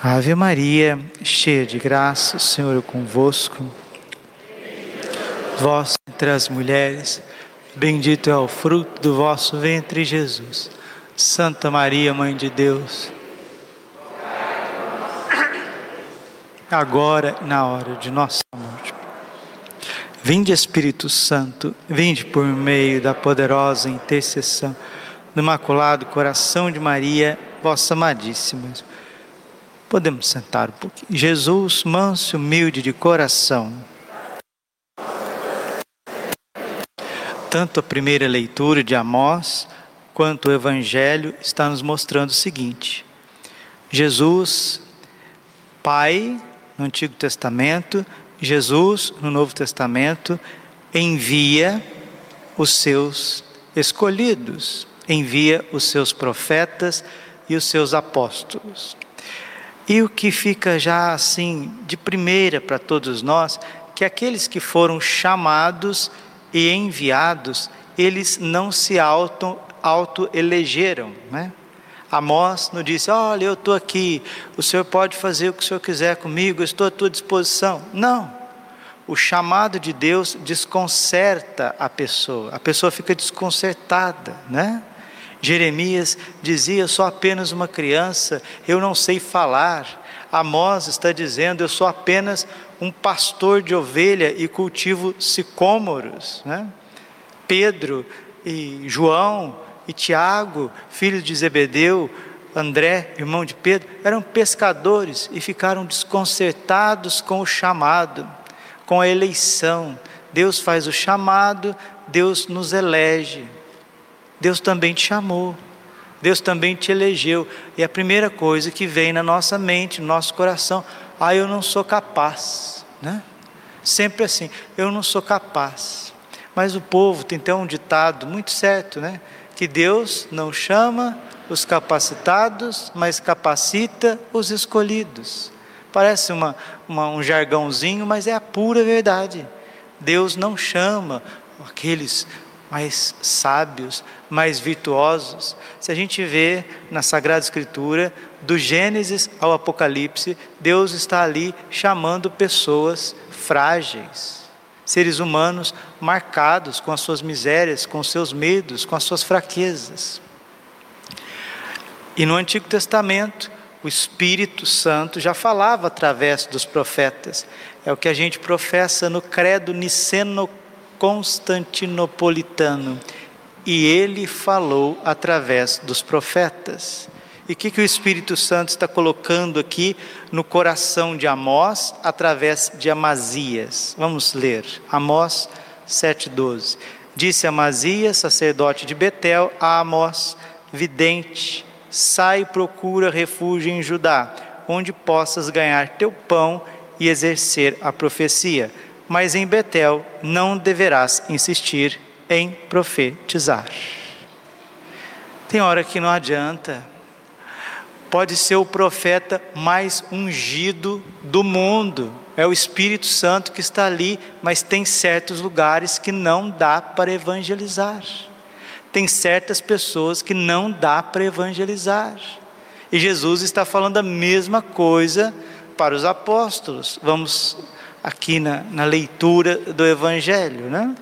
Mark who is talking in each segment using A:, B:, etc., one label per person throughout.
A: Ave Maria, cheia de graça, o Senhor é convosco. Vós entre as mulheres, bendito é o fruto do vosso ventre, Jesus. Santa Maria, Mãe de Deus, agora e na hora de nossa morte. Vinde, Espírito Santo, vinde por meio da poderosa intercessão do Imaculado Coração de Maria, vossa amadíssima Podemos sentar um pouquinho. Jesus, manso e humilde de coração. Tanto a primeira leitura de Amós quanto o Evangelho está nos mostrando o seguinte: Jesus, Pai no Antigo Testamento, Jesus no Novo Testamento envia os seus escolhidos, envia os seus profetas e os seus apóstolos. E o que fica já assim de primeira para todos nós, que aqueles que foram chamados e enviados, eles não se auto, auto né? Amós não disse, olha, eu estou aqui, o senhor pode fazer o que o senhor quiser comigo, eu estou à tua disposição. Não. O chamado de Deus desconcerta a pessoa, a pessoa fica desconcertada, né? Jeremias dizia: sou apenas uma criança, eu não sei falar. Amós está dizendo: Eu sou apenas um pastor de ovelha e cultivo sicômoros. Né? Pedro e João e Tiago, filhos de Zebedeu, André, irmão de Pedro, eram pescadores e ficaram desconcertados com o chamado, com a eleição. Deus faz o chamado, Deus nos elege. Deus também te chamou, Deus também te elegeu. E a primeira coisa que vem na nossa mente, no nosso coração, ah, eu não sou capaz, né? Sempre assim, eu não sou capaz. Mas o povo tem até um ditado muito certo, né? Que Deus não chama os capacitados, mas capacita os escolhidos. Parece uma, uma, um jargãozinho, mas é a pura verdade. Deus não chama aqueles mais sábios, mais virtuosos. Se a gente vê na Sagrada Escritura, do Gênesis ao Apocalipse, Deus está ali chamando pessoas frágeis, seres humanos marcados com as suas misérias, com os seus medos, com as suas fraquezas. E no Antigo Testamento, o Espírito Santo já falava através dos profetas. É o que a gente professa no credo niceno constantinopolitano e ele falou através dos profetas. E o que, que o Espírito Santo está colocando aqui no coração de Amós através de Amazias? Vamos ler. Amós 7,12. Disse Amazias, sacerdote de Betel, a Amós, vidente, sai e procura refúgio em Judá, onde possas ganhar teu pão e exercer a profecia mas em Betel não deverás insistir em profetizar. Tem hora que não adianta. Pode ser o profeta mais ungido do mundo, é o Espírito Santo que está ali, mas tem certos lugares que não dá para evangelizar. Tem certas pessoas que não dá para evangelizar. E Jesus está falando a mesma coisa para os apóstolos. Vamos aqui na, na leitura do Evangelho, né?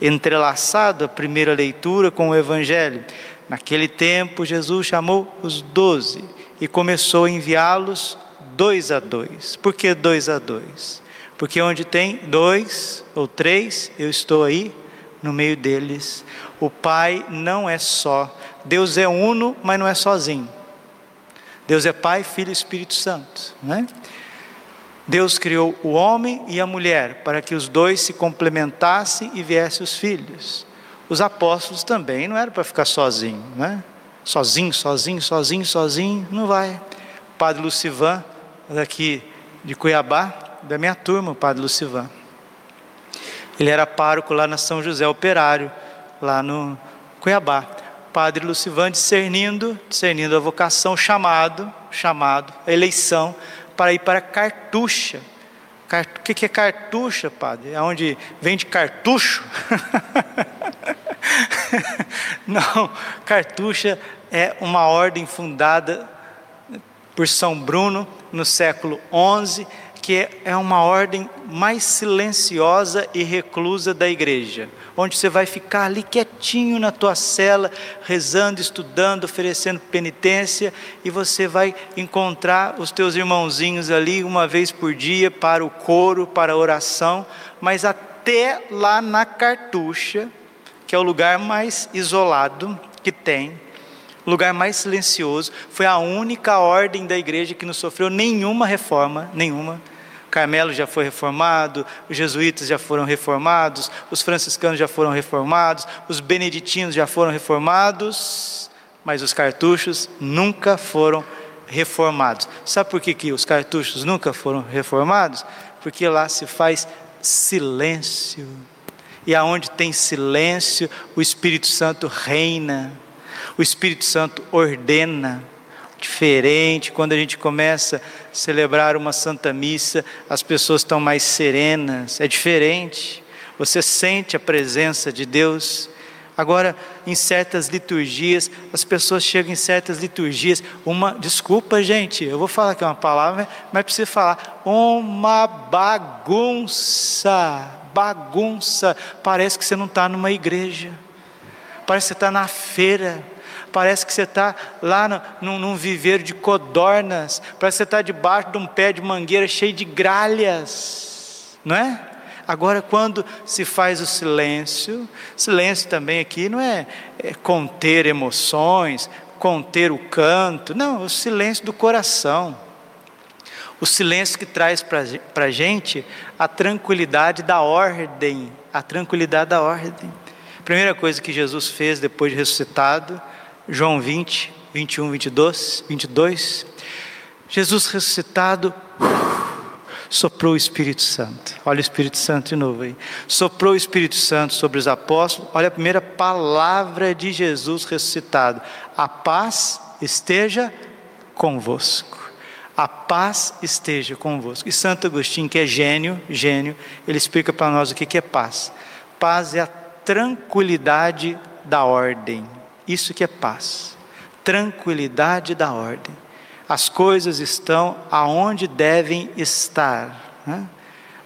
A: entrelaçado a primeira leitura com o Evangelho. Naquele tempo, Jesus chamou os doze e começou a enviá-los dois a dois. Por que dois a dois? Porque onde tem dois ou três, eu estou aí no meio deles. O Pai não é só. Deus é uno, mas não é sozinho. Deus é Pai, Filho e Espírito Santo. Não é? Deus criou o homem e a mulher para que os dois se complementassem e viessem os filhos. Os apóstolos também não eram para ficar sozinho, né? Sozinho, sozinho, sozinho, sozinho, não vai. O padre Lucivan, daqui de Cuiabá, da minha turma, o padre Lucivan. Ele era pároco lá na São José Operário, lá no Cuiabá. Padre Lucivan discernindo, discernindo a vocação, chamado, chamado, a eleição, para ir para Cartucha. O que é cartucha, padre? É onde vende cartucho? Não, cartucha é uma ordem fundada por São Bruno no século XI, que é uma ordem mais silenciosa e reclusa da igreja, onde você vai ficar ali quietinho na tua cela, rezando, estudando, oferecendo penitência, e você vai encontrar os teus irmãozinhos ali uma vez por dia para o coro, para a oração, mas até lá na cartucha, que é o lugar mais isolado que tem, o lugar mais silencioso, foi a única ordem da igreja que não sofreu nenhuma reforma, nenhuma. Carmelo já foi reformado, os jesuítas já foram reformados, os franciscanos já foram reformados, os beneditinos já foram reformados, mas os cartuchos nunca foram reformados. Sabe por que, que os cartuchos nunca foram reformados? Porque lá se faz silêncio. E aonde tem silêncio, o Espírito Santo reina, o Espírito Santo ordena diferente. Quando a gente começa a celebrar uma Santa Missa, as pessoas estão mais serenas, é diferente. Você sente a presença de Deus. Agora, em certas liturgias, as pessoas chegam em certas liturgias, uma, desculpa gente, eu vou falar aqui uma palavra, mas preciso falar, uma bagunça, bagunça, parece que você não está numa igreja, parece que você está na feira, parece que você está lá no, num, viveiro de codornas, parece que você está debaixo de um pé de mangueira cheio de gralhas, não é? Agora, quando se faz o silêncio, silêncio também aqui não é, é conter emoções, conter o canto, não, o silêncio do coração. O silêncio que traz para a gente a tranquilidade da ordem, a tranquilidade da ordem. Primeira coisa que Jesus fez depois de ressuscitado João 20, 21, 22, 22. Jesus ressuscitado soprou o Espírito Santo. Olha o Espírito Santo de novo aí. Soprou o Espírito Santo sobre os apóstolos. Olha a primeira palavra de Jesus ressuscitado. A paz esteja convosco. A paz esteja convosco. E Santo Agostinho, que é gênio, gênio, ele explica para nós o que é paz. Paz é a tranquilidade da ordem. Isso que é paz, tranquilidade da ordem. As coisas estão aonde devem estar. Né?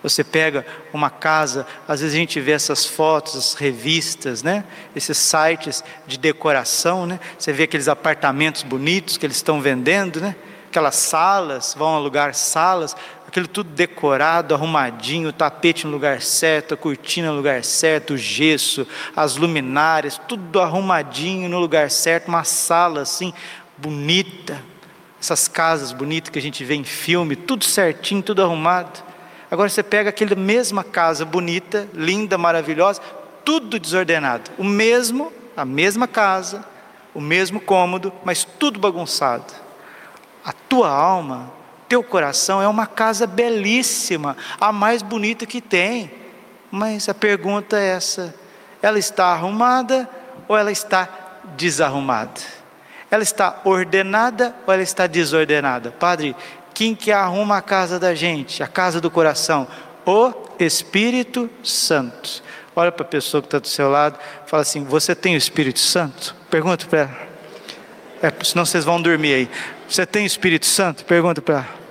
A: Você pega uma casa, às vezes a gente vê essas fotos, as revistas, né? esses sites de decoração, né? você vê aqueles apartamentos bonitos que eles estão vendendo, né? aquelas salas, vão alugar salas, aquilo tudo decorado, arrumadinho, tapete no lugar certo, cortina no lugar certo, o gesso, as luminárias, tudo arrumadinho no lugar certo, uma sala assim, bonita. Essas casas bonitas que a gente vê em filme, tudo certinho, tudo arrumado. Agora você pega aquela mesma casa bonita, linda, maravilhosa, tudo desordenado. O mesmo, a mesma casa, o mesmo cômodo, mas tudo bagunçado. A tua alma teu coração é uma casa belíssima, a mais bonita que tem. Mas a pergunta é essa: ela está arrumada ou ela está desarrumada? Ela está ordenada ou ela está desordenada? Padre, quem que arruma a casa da gente, a casa do coração? O Espírito Santo. Olha para a pessoa que está do seu lado, fala assim: Você tem o Espírito Santo? Pergunta para ela. É, senão vocês vão dormir aí. Você tem o Espírito Santo? Pergunta para ela.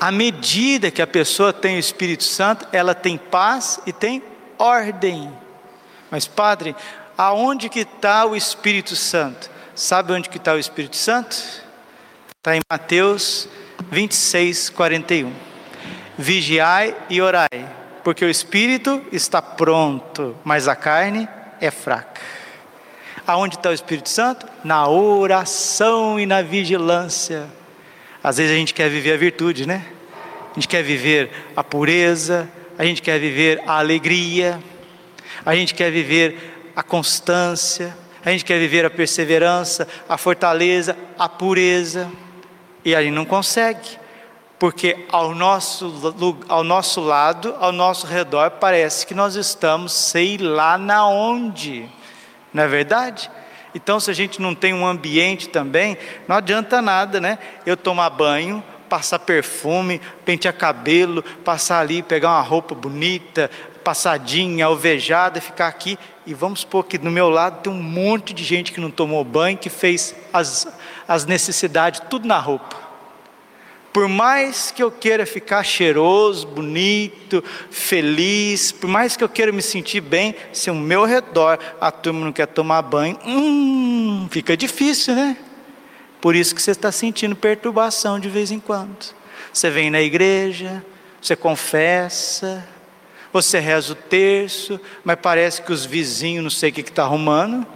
A: À medida que a pessoa tem o Espírito Santo, ela tem paz e tem ordem. Mas, Padre, aonde que está o Espírito Santo? Sabe onde que está o Espírito Santo? Está em Mateus 26, 41. Vigiai e orai, porque o Espírito está pronto, mas a carne é fraca. Aonde está o Espírito Santo? Na oração e na vigilância. Às vezes a gente quer viver a virtude, né? A gente quer viver a pureza, a gente quer viver a alegria, a gente quer viver a constância, a gente quer viver a perseverança, a fortaleza, a pureza, e a gente não consegue, porque ao nosso, ao nosso lado, ao nosso redor, parece que nós estamos, sei lá na onde. Não é verdade? Então, se a gente não tem um ambiente também, não adianta nada, né? Eu tomar banho, passar perfume, pentear cabelo, passar ali, pegar uma roupa bonita, passadinha, alvejada, ficar aqui. E vamos supor que no meu lado tem um monte de gente que não tomou banho, que fez as, as necessidades, tudo na roupa. Por mais que eu queira ficar cheiroso, bonito, feliz, por mais que eu queira me sentir bem, se ao meu redor a turma não quer tomar banho, hum, fica difícil, né? Por isso que você está sentindo perturbação de vez em quando. Você vem na igreja, você confessa, você reza o terço, mas parece que os vizinhos não sei o que está arrumando.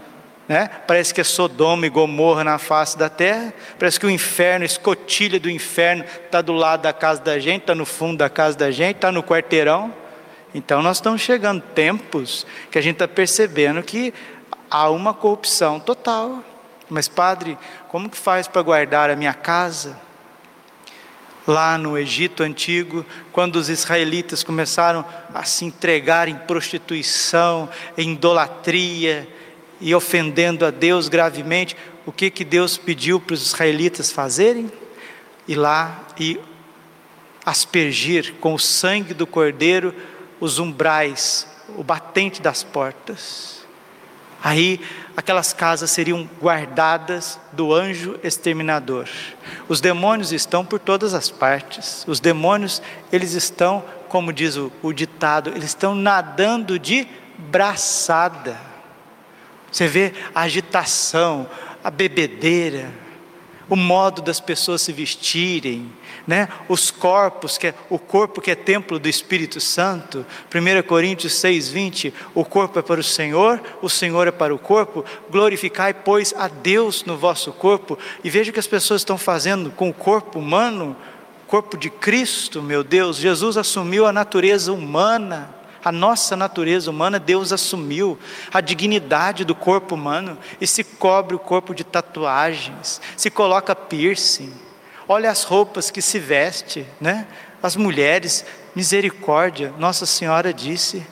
A: Né? Parece que é Sodoma e Gomorra na face da terra. Parece que o inferno, a escotilha do inferno, está do lado da casa da gente, está no fundo da casa da gente, está no quarteirão. Então nós estamos chegando tempos que a gente está percebendo que há uma corrupção total. Mas, padre, como que faz para guardar a minha casa? Lá no Egito antigo, quando os israelitas começaram a se entregar em prostituição, em idolatria e ofendendo a Deus gravemente, o que que Deus pediu para os israelitas fazerem? Ir lá e aspergir com o sangue do cordeiro os umbrais, o batente das portas. Aí aquelas casas seriam guardadas do anjo exterminador. Os demônios estão por todas as partes. Os demônios, eles estão, como diz o, o ditado, eles estão nadando de braçada. Você vê a agitação, a bebedeira, o modo das pessoas se vestirem, né? Os corpos, que é, o corpo que é templo do Espírito Santo, 1 Coríntios 6:20, o corpo é para o Senhor, o Senhor é para o corpo. Glorificai, pois, a Deus no vosso corpo. E veja o que as pessoas estão fazendo com o corpo humano, corpo de Cristo, meu Deus. Jesus assumiu a natureza humana a nossa natureza humana, Deus assumiu a dignidade do corpo humano e se cobre o corpo de tatuagens, se coloca piercing, Olha as roupas que se veste, né? As mulheres, misericórdia. Nossa Senhora disse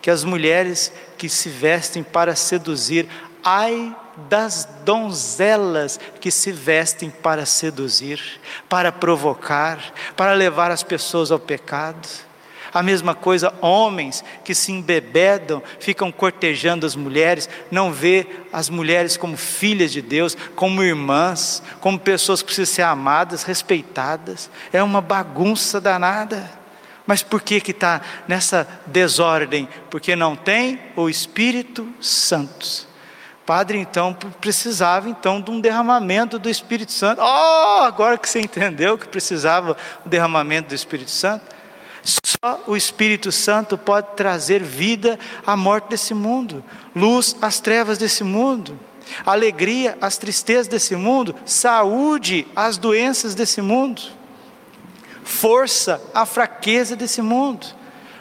A: que as mulheres que se vestem para seduzir, ai das donzelas que se vestem para seduzir, para provocar, para levar as pessoas ao pecado. A mesma coisa, homens que se embebedam, ficam cortejando as mulheres, não vê as mulheres como filhas de Deus, como irmãs, como pessoas que precisam ser amadas, respeitadas. É uma bagunça danada. Mas por que que está nessa desordem? Porque não tem o Espírito Santo. Padre, então, precisava então de um derramamento do Espírito Santo. Oh, agora que você entendeu que precisava do derramamento do Espírito Santo. Só o Espírito Santo pode trazer vida à morte desse mundo, luz às trevas desse mundo, alegria às tristezas desse mundo, saúde às doenças desse mundo, força à fraqueza desse mundo.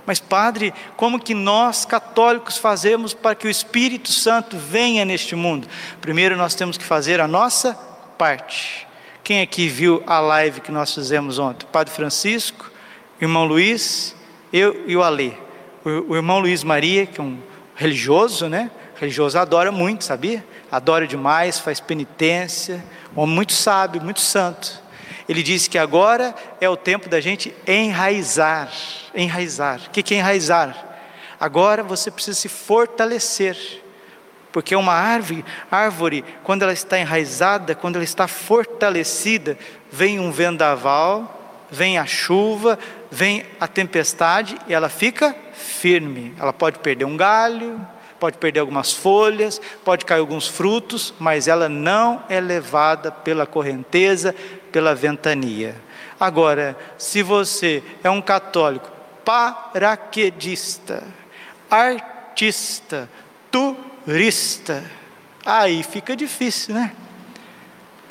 A: Mas, Padre, como que nós católicos fazemos para que o Espírito Santo venha neste mundo? Primeiro nós temos que fazer a nossa parte. Quem aqui viu a live que nós fizemos ontem? Padre Francisco, irmão Luiz, eu e o Alê. O, o irmão Luiz Maria, que é um religioso, né? religioso adora muito, sabia? Adora demais, faz penitência, um homem muito sábio, muito santo. Ele disse que agora é o tempo da gente enraizar. Enraizar. O que é enraizar? Agora você precisa se fortalecer. Porque uma árvore, árvore, quando ela está enraizada, quando ela está fortalecida, vem um vendaval, vem a chuva, vem a tempestade e ela fica firme. Ela pode perder um galho, pode perder algumas folhas, pode cair alguns frutos, mas ela não é levada pela correnteza, pela ventania. Agora, se você é um católico paraquedista, artista, turista, aí fica difícil, né?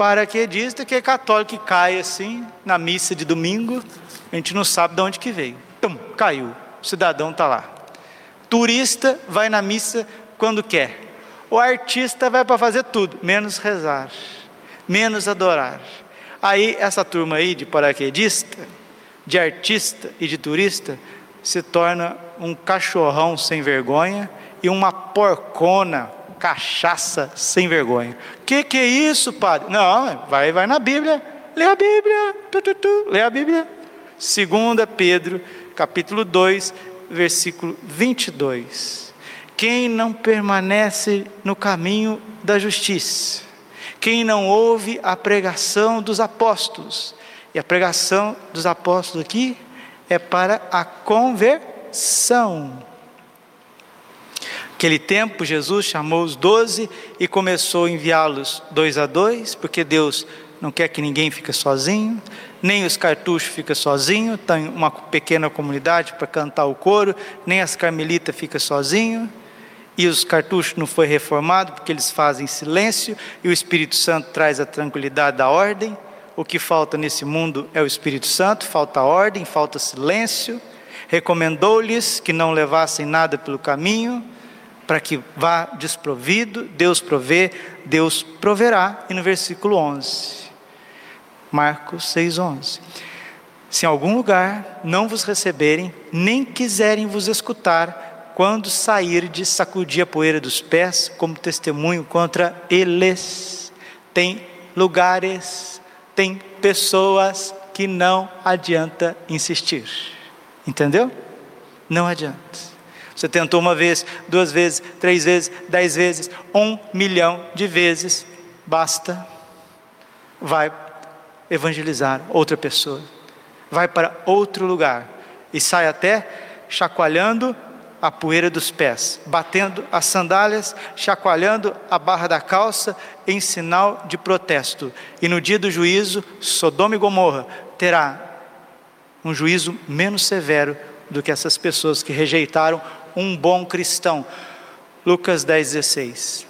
A: Paraquedista que é católico que cai assim na missa de domingo, a gente não sabe de onde que veio. Tum, caiu. O cidadão está lá. Turista vai na missa quando quer. O artista vai para fazer tudo, menos rezar, menos adorar. Aí essa turma aí de paraquedista, de artista e de turista se torna um cachorrão sem vergonha e uma porcona cachaça sem vergonha. Que que é isso, padre? Não, vai, vai na Bíblia, lê a Bíblia, tu, tu, tu, lê a Bíblia. 2 Pedro, capítulo 2, versículo 22. Quem não permanece no caminho da justiça, quem não ouve a pregação dos apóstolos, E a pregação dos apóstolos aqui é para a conversão. Aquele tempo, Jesus chamou os doze e começou a enviá-los dois a dois, porque Deus não quer que ninguém fique sozinho, nem os cartuchos ficam sozinhos, tem uma pequena comunidade para cantar o coro, nem as carmelitas ficam sozinhos, e os cartuchos não foi reformado porque eles fazem silêncio e o Espírito Santo traz a tranquilidade da ordem. O que falta nesse mundo é o Espírito Santo, falta ordem, falta silêncio. Recomendou-lhes que não levassem nada pelo caminho, para que vá desprovido, Deus provê, Deus proverá. E no versículo 11, Marcos 6,11: Se em algum lugar não vos receberem, nem quiserem vos escutar, quando sair de sacudir a poeira dos pés, como testemunho contra eles, tem lugares, tem pessoas que não adianta insistir, entendeu? Não adianta. Você tentou uma vez, duas vezes, três vezes, dez vezes, um milhão de vezes, basta. Vai evangelizar outra pessoa, vai para outro lugar e sai até chacoalhando a poeira dos pés, batendo as sandálias, chacoalhando a barra da calça em sinal de protesto. E no dia do juízo, Sodoma e Gomorra terá um juízo menos severo do que essas pessoas que rejeitaram um bom cristão. Lucas 10, 16.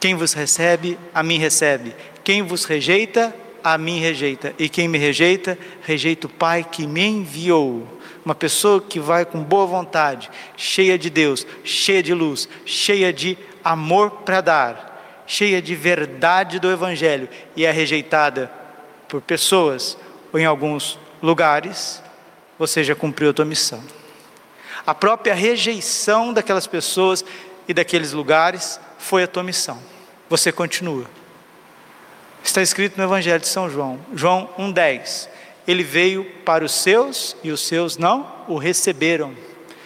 A: Quem vos recebe, a mim recebe. Quem vos rejeita, a mim rejeita. E quem me rejeita, rejeita o Pai que me enviou. Uma pessoa que vai com boa vontade, cheia de Deus, cheia de luz, cheia de amor para dar, cheia de verdade do Evangelho e é rejeitada por pessoas ou em alguns lugares, você já cumpriu a tua missão a própria rejeição daquelas pessoas e daqueles lugares foi a tua missão. Você continua. Está escrito no Evangelho de São João, João 1,10. Ele veio para os seus e os seus não o receberam.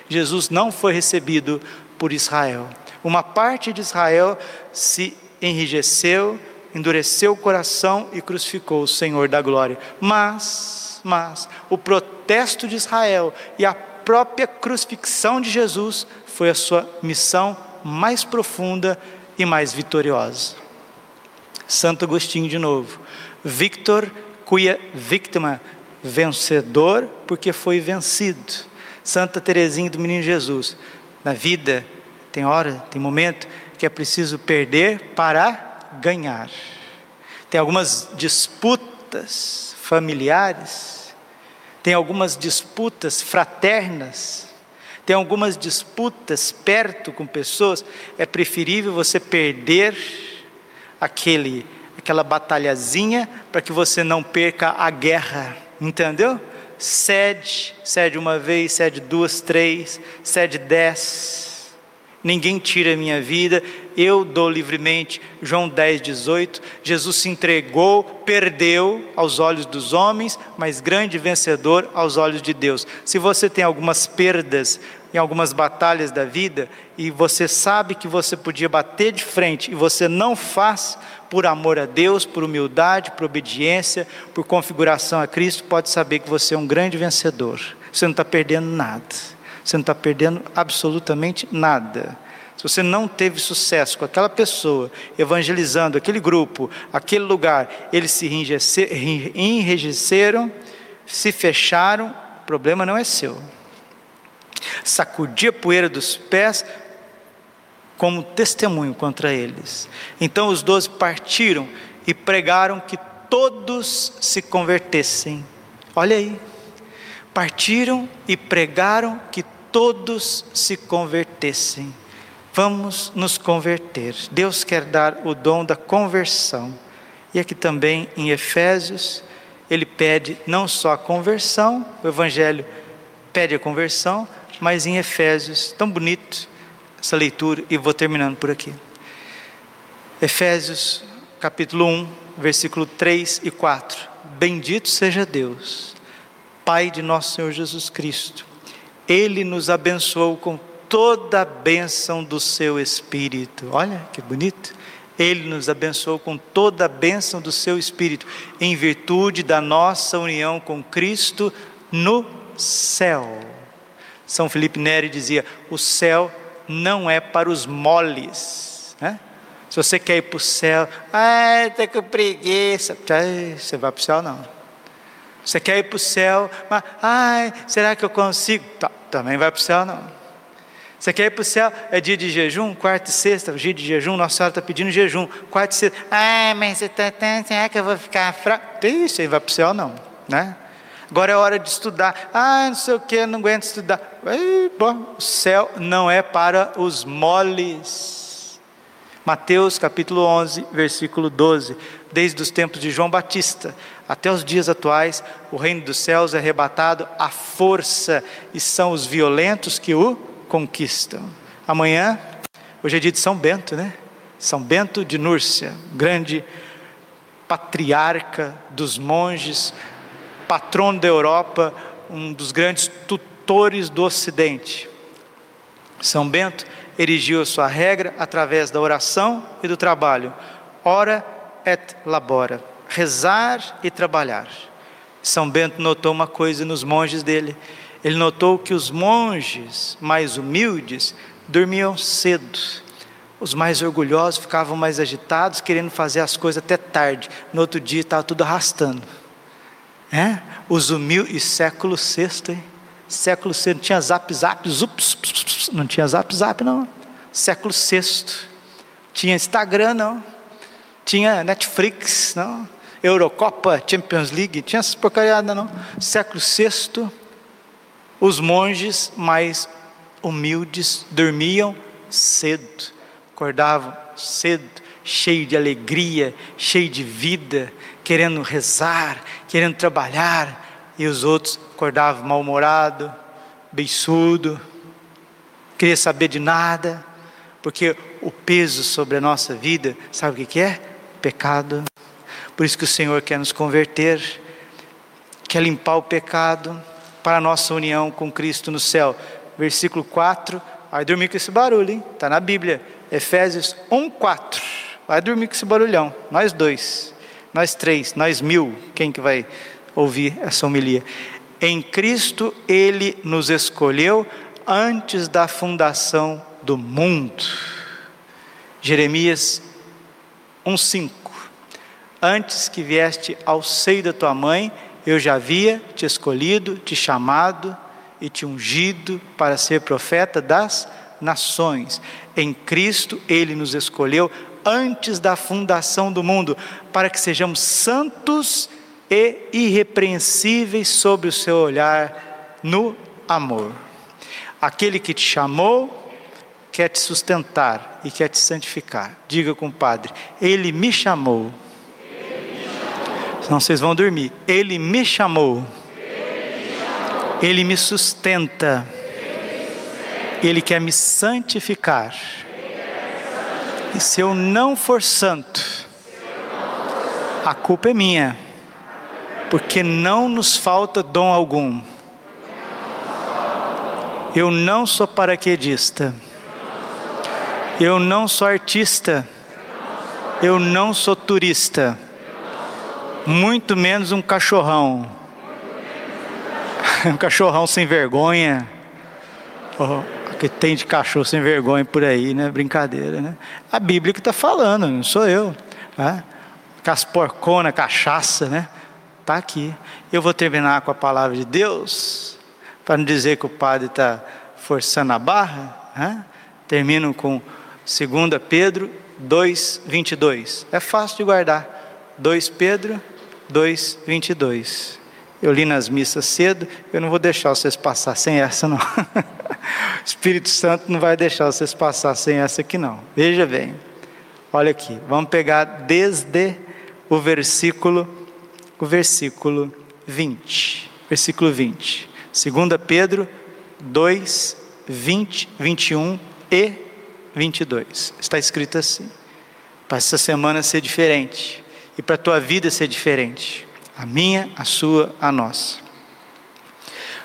A: Jesus não foi recebido por Israel. Uma parte de Israel se enrijeceu, endureceu o coração e crucificou o Senhor da glória. Mas, mas, o protesto de Israel e a própria crucifixão de Jesus foi a sua missão mais profunda e mais vitoriosa. Santo Agostinho de novo. Victor cuia victima, vencedor porque foi vencido. Santa Teresinha do Menino Jesus. Na vida tem hora, tem momento que é preciso perder para ganhar. Tem algumas disputas familiares tem algumas disputas fraternas, tem algumas disputas perto com pessoas, é preferível você perder aquele aquela batalhazinha para que você não perca a guerra, entendeu? Cede, cede uma vez, cede duas, três, cede dez ninguém tira a minha vida, eu dou livremente. João 10, 18. Jesus se entregou, perdeu aos olhos dos homens, mas grande vencedor aos olhos de Deus. Se você tem algumas perdas em algumas batalhas da vida e você sabe que você podia bater de frente e você não faz por amor a Deus, por humildade, por obediência, por configuração a Cristo, pode saber que você é um grande vencedor. Você não está perdendo nada você não está perdendo absolutamente nada. Se você não teve sucesso com aquela pessoa, evangelizando aquele grupo, aquele lugar, eles se enrijeceram, se fecharam, o problema não é seu. Sacudir a poeira dos pés como testemunho contra eles. Então os doze partiram e pregaram que todos se convertessem. Olha aí. Partiram e pregaram que todos se convertessem. Vamos nos converter. Deus quer dar o dom da conversão. E aqui também em Efésios, ele pede não só a conversão, o Evangelho pede a conversão, mas em Efésios, tão bonito essa leitura, e vou terminando por aqui. Efésios, capítulo 1, versículo 3 e 4. Bendito seja Deus, Pai de nosso Senhor Jesus Cristo ele nos abençoou com toda a bênção do seu Espírito. Olha que bonito. Ele nos abençoou com toda a bênção do seu Espírito, em virtude da nossa união com Cristo no céu. São Felipe Neri dizia: o céu não é para os moles. Né? Se você quer ir para o céu, ah, está com preguiça, você vai para o céu não. Você quer ir para o céu, mas, ai, será que eu consigo? Tá, também vai para o céu não. Você quer ir para o céu? É dia de jejum, quarta e sexta, dia de jejum, Nossa Senhora está pedindo jejum, quarta e sexta. Ah, mas você está tão, será que eu vou ficar fraco? Isso aí vai para o céu não, né? Agora é hora de estudar. Ah, não sei o que, não aguento estudar. Ei, bom, o céu não é para os moles. Mateus capítulo 11, versículo 12. Desde os tempos de João Batista até os dias atuais, o reino dos céus é arrebatado à força e são os violentos que o conquistam. Amanhã, hoje é dia de São Bento, né? São Bento de Núrcia, grande patriarca dos monges, patrono da Europa, um dos grandes tutores do Ocidente. São Bento erigiu a sua regra através da oração e do trabalho. Ora et labora, rezar e trabalhar. São Bento notou uma coisa nos monges dele ele notou que os monges mais humildes dormiam cedo. Os mais orgulhosos ficavam mais agitados, querendo fazer as coisas até tarde. No outro dia estava tudo arrastando. É? Os humildes, e século sexto, hein? Século sexto, não tinha zap zap, não tinha zap zap não. Século sexto, tinha Instagram não, tinha Netflix não, Eurocopa, Champions League, tinha essas porcariadas não. Século sexto, os monges mais humildes dormiam cedo, acordavam cedo, cheio de alegria, cheio de vida, querendo rezar, querendo trabalhar, e os outros acordavam mal-humorado, beiçudo, queria saber de nada, porque o peso sobre a nossa vida, sabe o que é? Pecado. Por isso que o Senhor quer nos converter, quer limpar o pecado, para a nossa união com Cristo no céu. Versículo 4, vai dormir com esse barulho, hein? Está na Bíblia, Efésios 1, 4. Vai dormir com esse barulhão, nós dois, nós três, nós mil, quem que vai ouvir essa homilia? Em Cristo Ele nos escolheu antes da fundação do mundo. Jeremias 1,5 Antes que vieste ao seio da tua mãe, eu já havia te escolhido, te chamado e te ungido para ser profeta das nações. Em Cristo ele nos escolheu antes da fundação do mundo, para que sejamos santos e irrepreensíveis sobre o seu olhar no amor. Aquele que te chamou quer te sustentar e quer te santificar. Diga com o Padre: Ele me chamou Senão vocês vão dormir. Ele me chamou. Ele me sustenta. Ele quer me santificar. E se eu não for santo, a culpa é minha. Porque não nos falta dom algum. Eu não sou paraquedista. Eu não sou artista. Eu não sou turista muito menos um cachorrão. um cachorrão sem vergonha. Oh, que tem de cachorro sem vergonha por aí, né? Brincadeira, né? A Bíblia que está falando, não sou eu. Né? Com as porcona, cachaça, né? Está aqui. Eu vou terminar com a palavra de Deus, para não dizer que o padre está forçando a barra. Né? Termino com 2 Pedro 2, 22. É fácil de guardar. 2 Pedro 2, 22. Eu li nas missas cedo, eu não vou deixar vocês passar sem essa, não. o Espírito Santo não vai deixar vocês passar sem essa aqui, não. Veja bem, olha aqui, vamos pegar desde o versículo, o versículo 20. Versículo 20. 2 Pedro 2, 20, 21 e 22. Está escrito assim. Para essa semana ser diferente e para a tua vida ser diferente. A minha, a sua, a nossa.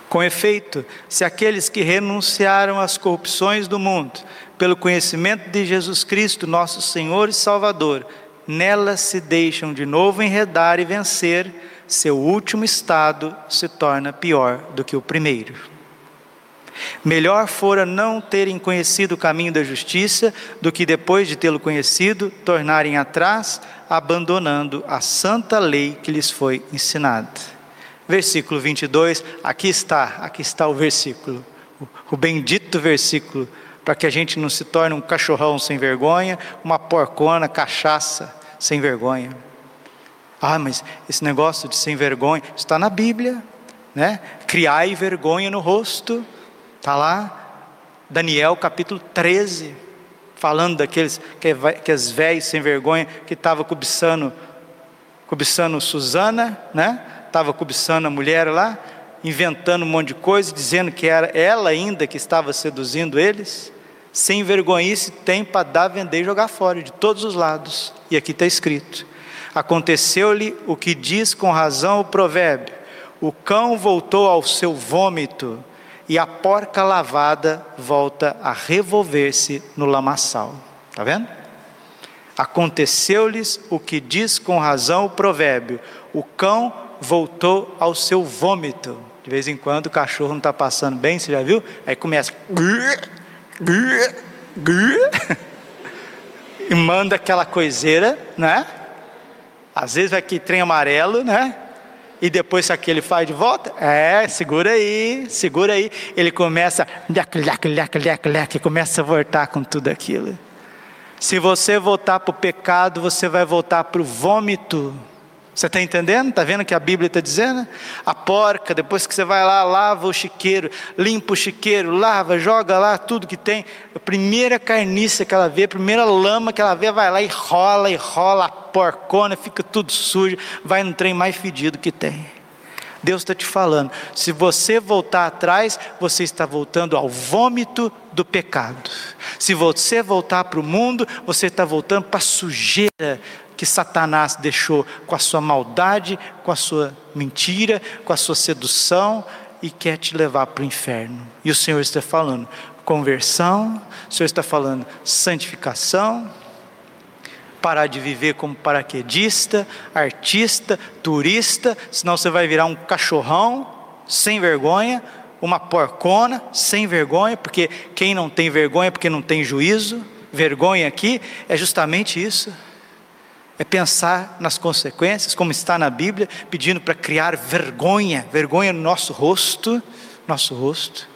A: Com efeito, se aqueles que renunciaram às corrupções do mundo pelo conhecimento de Jesus Cristo, nosso Senhor e Salvador, nelas se deixam de novo enredar e vencer, seu último estado se torna pior do que o primeiro. Melhor fora não terem conhecido o caminho da justiça do que depois de tê-lo conhecido, tornarem atrás, abandonando a santa lei que lhes foi ensinada. Versículo 22, aqui está, aqui está o versículo, o, bendito versículo, para que a gente não se torne um cachorrão sem vergonha, uma porcona, cachaça sem vergonha. Ah, mas esse negócio de sem vergonha está na Bíblia, né? Criai vergonha no rosto Está lá, Daniel capítulo 13, falando daqueles que, que as velhas sem vergonha que estavam cobiçando, cobiçando Susana, né? Estava cobiçando a mulher lá, inventando um monte de coisa, dizendo que era ela ainda que estava seduzindo eles. Sem vergonhice tem para dar, vender e jogar fora, de todos os lados. E aqui está escrito: Aconteceu-lhe o que diz com razão o provérbio: o cão voltou ao seu vômito e a porca lavada volta a revolver-se no lamaçal. Está vendo? Aconteceu-lhes o que diz com razão o provérbio: o cão voltou ao seu vômito. De vez em quando o cachorro não está passando bem, você já viu? Aí começa. E manda aquela coiseira, né? Às vezes vai que trem amarelo, né? E depois, que ele faz de volta? É, segura aí, segura aí. Ele começa, leque, leque, leque, leque, leque, começa a voltar com tudo aquilo. Se você voltar para o pecado, você vai voltar para o vômito. Você está entendendo? Está vendo o que a Bíblia está dizendo? A porca, depois que você vai lá, lava o chiqueiro, limpa o chiqueiro, lava, joga lá tudo que tem. A primeira carniça que ela vê, a primeira lama que ela vê, vai lá e rola, e rola a porcona, fica tudo sujo, vai no trem mais fedido que tem. Deus está te falando, se você voltar atrás, você está voltando ao vômito do pecado. Se você voltar para o mundo, você está voltando para a sujeira que Satanás deixou com a sua maldade, com a sua mentira, com a sua sedução e quer te levar para o inferno. E o Senhor está falando conversão, o Senhor está falando santificação, parar de viver como paraquedista, artista, turista, senão você vai virar um cachorrão sem vergonha, uma porcona sem vergonha, porque quem não tem vergonha é porque não tem juízo. Vergonha aqui é justamente isso é pensar nas consequências, como está na Bíblia, pedindo para criar vergonha, vergonha no nosso rosto, nosso rosto.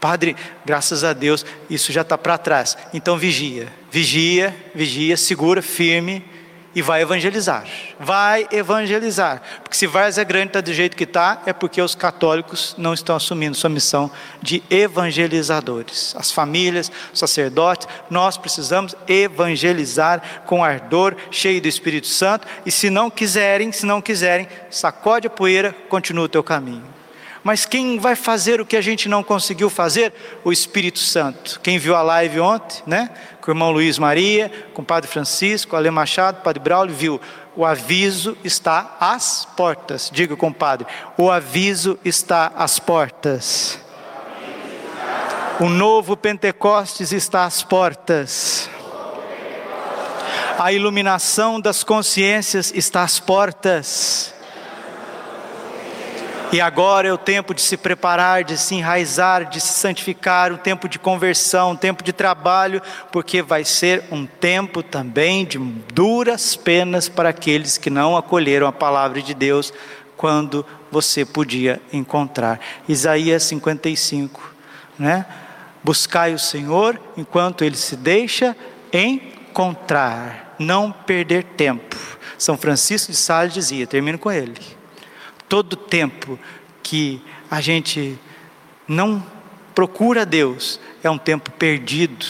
A: Padre, graças a Deus, isso já está para trás. Então vigia, vigia, vigia, segura, firme, e vai evangelizar. Vai evangelizar. Porque se Várzea Grande está do jeito que está, é porque os católicos não estão assumindo sua missão de evangelizadores. As famílias, os sacerdotes, nós precisamos evangelizar com ardor, cheio do Espírito Santo. E se não quiserem, se não quiserem, sacode a poeira, continua o teu caminho. Mas quem vai fazer o que a gente não conseguiu fazer? O Espírito Santo. Quem viu a live ontem, né? Com o irmão Luiz Maria, com o Padre Francisco, Ale Machado, Padre Braulio, viu. O aviso está às portas. Diga, compadre, o aviso está às portas. O novo Pentecostes está às portas. A iluminação das consciências está às portas. E agora é o tempo de se preparar, de se enraizar, de se santificar, um tempo de conversão, um tempo de trabalho, porque vai ser um tempo também de duras penas para aqueles que não acolheram a palavra de Deus quando você podia encontrar. Isaías 55, né? Buscai o Senhor enquanto ele se deixa encontrar, não perder tempo. São Francisco de Sales dizia, termino com ele todo tempo que a gente não procura Deus é um tempo perdido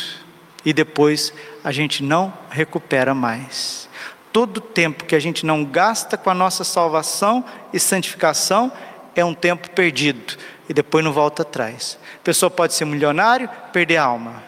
A: e depois a gente não recupera mais. Todo tempo que a gente não gasta com a nossa salvação e santificação é um tempo perdido e depois não volta atrás. A pessoa pode ser milionário, perder a alma.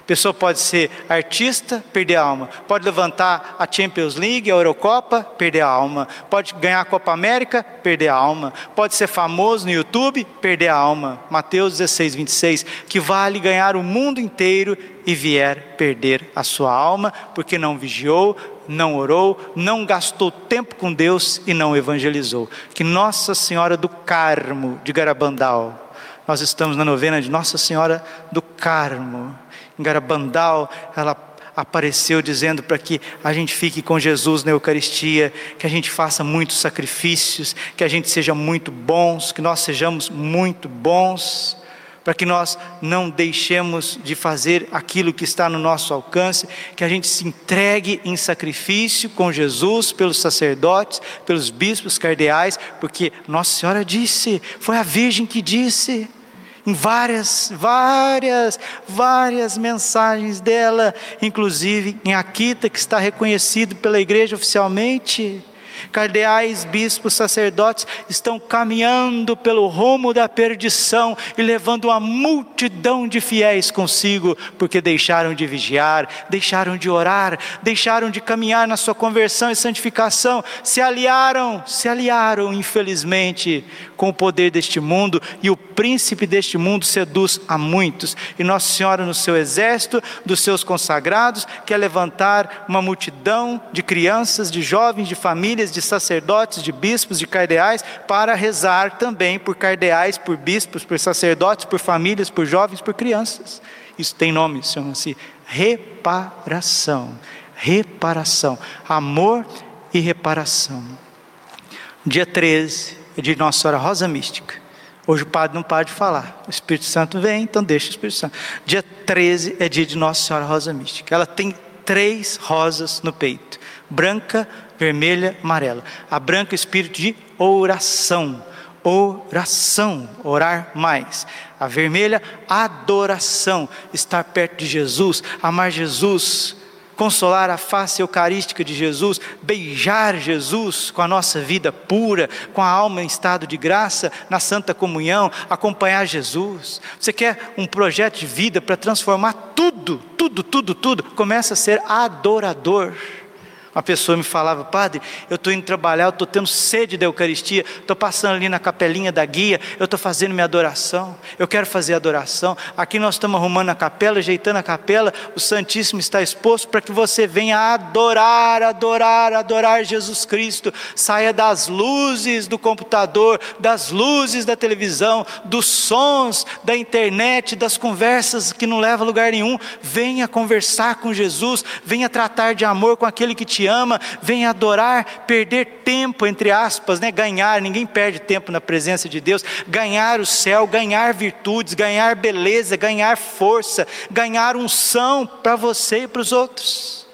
A: A pessoa pode ser artista, perder a alma. Pode levantar a Champions League, a Eurocopa, perder a alma. Pode ganhar a Copa América, perder a alma. Pode ser famoso no YouTube, perder a alma. Mateus 16, 26. Que vale ganhar o mundo inteiro e vier perder a sua alma, porque não vigiou, não orou, não gastou tempo com Deus e não evangelizou. Que Nossa Senhora do Carmo de Garabandal, nós estamos na novena de Nossa Senhora do Carmo, Garabandal, ela apareceu dizendo para que a gente fique com Jesus na Eucaristia, que a gente faça muitos sacrifícios, que a gente seja muito bons, que nós sejamos muito bons para que nós não deixemos de fazer aquilo que está no nosso alcance, que a gente se entregue em sacrifício com Jesus, pelos sacerdotes, pelos bispos cardeais, porque Nossa Senhora disse, foi a Virgem que disse, em várias, várias, várias mensagens dela, inclusive em Aquita, que está reconhecido pela igreja oficialmente cardeais, bispos, sacerdotes estão caminhando pelo rumo da perdição e levando uma multidão de fiéis consigo, porque deixaram de vigiar, deixaram de orar, deixaram de caminhar na sua conversão e santificação, se aliaram, se aliaram, infelizmente, com o poder deste mundo, e o príncipe deste mundo seduz a muitos. E Nossa Senhora, no seu exército, dos seus consagrados, quer levantar uma multidão de crianças, de jovens, de famílias, de sacerdotes, de bispos, de cardeais, para rezar também por cardeais, por bispos, por sacerdotes, por famílias, por jovens, por crianças. Isso tem nome, chama-se reparação. Reparação. Amor e reparação. Dia 13 é de Nossa Senhora Rosa Mística. Hoje o padre não para de falar. O Espírito Santo vem, então deixa o Espírito Santo. Dia 13 é dia de Nossa Senhora Rosa Mística. Ela tem três rosas no peito: branca, vermelha, amarela. A branca, espírito de oração. Oração, orar mais. A vermelha, adoração, estar perto de Jesus, amar Jesus, consolar a face eucarística de Jesus, beijar Jesus com a nossa vida pura, com a alma em estado de graça, na santa comunhão, acompanhar Jesus. Você quer um projeto de vida para transformar tudo, tudo, tudo, tudo? Começa a ser adorador. Uma pessoa me falava, padre, eu estou indo trabalhar, eu estou tendo sede da Eucaristia, estou passando ali na capelinha da guia, eu estou fazendo minha adoração, eu quero fazer adoração. Aqui nós estamos arrumando a capela, ajeitando a capela, o Santíssimo está exposto para que você venha adorar, adorar, adorar Jesus Cristo. Saia das luzes do computador, das luzes da televisão, dos sons da internet, das conversas que não levam a lugar nenhum. Venha conversar com Jesus, venha tratar de amor com aquele que te te ama, vem adorar, perder tempo, entre aspas, né? ganhar, ninguém perde tempo na presença de Deus, ganhar o céu, ganhar virtudes, ganhar beleza, ganhar força, ganhar unção para você e para os outros.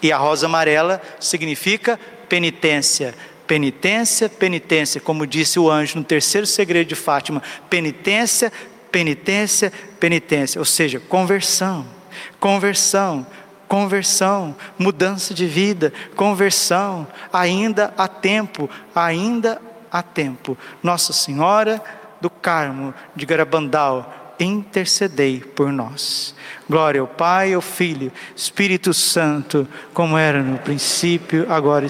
A: E a rosa amarela significa penitência, penitência, penitência, como disse o anjo no terceiro segredo de Fátima: penitência, penitência, penitência, ou seja, conversão, conversão, conversão, mudança de vida, conversão, ainda há tempo, ainda há tempo. Nossa Senhora do Carmo de Garabandal, intercedei por nós. Glória ao Pai, ao Filho, Espírito Santo, como era no princípio, agora